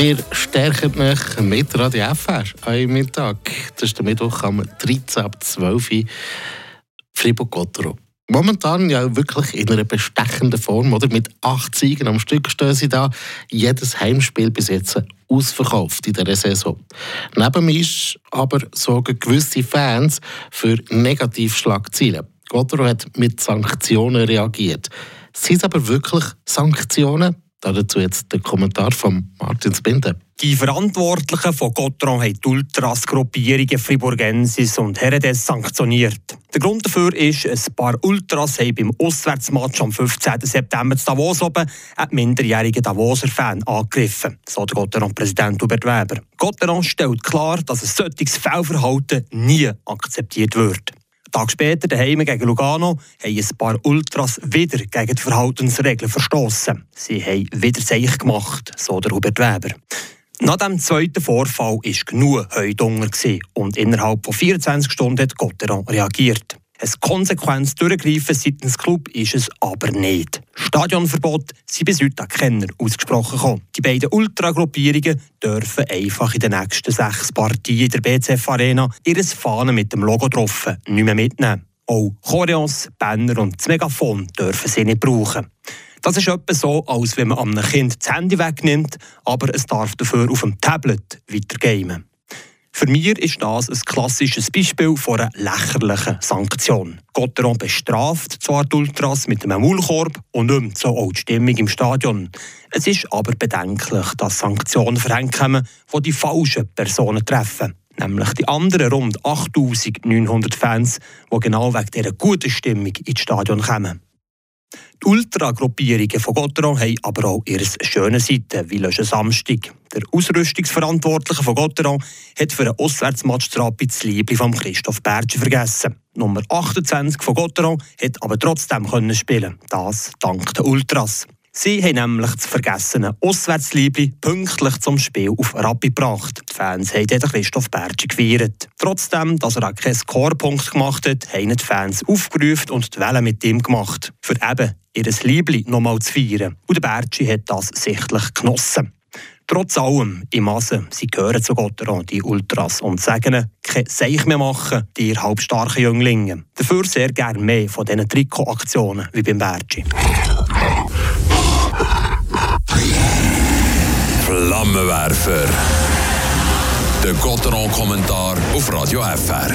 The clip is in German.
Wir stärken mich mit Radio FR am Mittag. Das ist der Mittwoch am 13. ab 12 Uhr Fribourg-Gottero. Momentan ja wirklich in einer bestechenden Form. Oder? Mit acht Siegen am Stück stehen sie da. Jedes Heimspiel bis jetzt ausverkauft in dieser Saison. Neben mir aber sorgen gewisse Fans für Negativschlagziele. Gottero hat mit Sanktionen reagiert. Sind es aber wirklich Sanktionen? Dazu jetzt der Kommentar von Martin Spinde. Die Verantwortlichen von Gotron haben die Ultras-Gruppierungen Friburgensis und Heredes sanktioniert. Der Grund dafür ist, ein paar Ultras haben beim Auswärtsmatch am 15. September zu Davos oben einen minderjährigen Davoser Fan angegriffen, so der Gotteron-Präsident Hubert Weber. Gotteron stellt klar, dass ein solches Fehlverhalten nie akzeptiert wird. Tag später, daheim gegen Lugano, haben ein paar Ultras wieder gegen die Verhaltensregeln verstoßen. Sie haben wieder Seich gemacht, so der Hubert Weber. Nach dem zweiten Vorfall war genug Heudunger und innerhalb von 24 Stunden hat Gotteron reagiert. Ein konsequentes Durchgreifen seitens Club ist es aber nicht. Stadionverbot sind bis heute an Kenner ausgesprochen gekommen. Die beiden Ultragruppierungen dürfen einfach in den nächsten sechs Partien in der BCF Arena ihre Fahnen mit dem Logo drauf nicht mehr mitnehmen. Auch Choreos, Banner und das Megafon dürfen sie nicht brauchen. Das ist etwa so, als wenn man einem Kind das Handy wegnimmt, aber es darf dafür auf dem Tablet weitergehen. Für mich ist das ein klassisches Beispiel von einer lächerlichen Sanktion. Gotteron bestraft zwar die Ultras mit einem Maulkorb und nimmt so auch die Stimmung im Stadion. Es ist aber bedenklich, dass Sanktionen verhängt kommen, die die falschen Personen treffen. Nämlich die anderen rund 8900 Fans, die genau wegen dieser guten Stimmung ins Stadion kommen. Die Ultragruppierungen von Gotteron haben aber auch ihre schönen Seiten, wie letzten Samstag. Der Ausrüstungsverantwortliche von Gotteron hat für einen Auswärtsmatch das Liebling von Christoph Bertschi vergessen. Nummer 28 von Gotteron hat aber trotzdem können spielen. Das dank den Ultras. Sie haben nämlich das vergessene Auswärtsliebli pünktlich zum Spiel auf Rappi gebracht. Die Fans haben den Christoph Bertschi gefeiert. Trotzdem, dass er auch keinen Scorepunkt gemacht hat, haben die Fans aufgerufen und die Welle mit ihm gemacht. Für eben ihr Liebli nochmal zu feiern. Und der Bertschi hat das sichtlich genossen. Trotz allem, im Massen, sie gehören zu Gotteron, die Ultras, und sagen kein Seich mehr machen, die halbstarken Jünglinge. Dafür sehr gerne mehr von diesen Trikotaktionen wie beim Bertschi. Flammenwerfer. Der Gotteron-Kommentar auf Radio FR.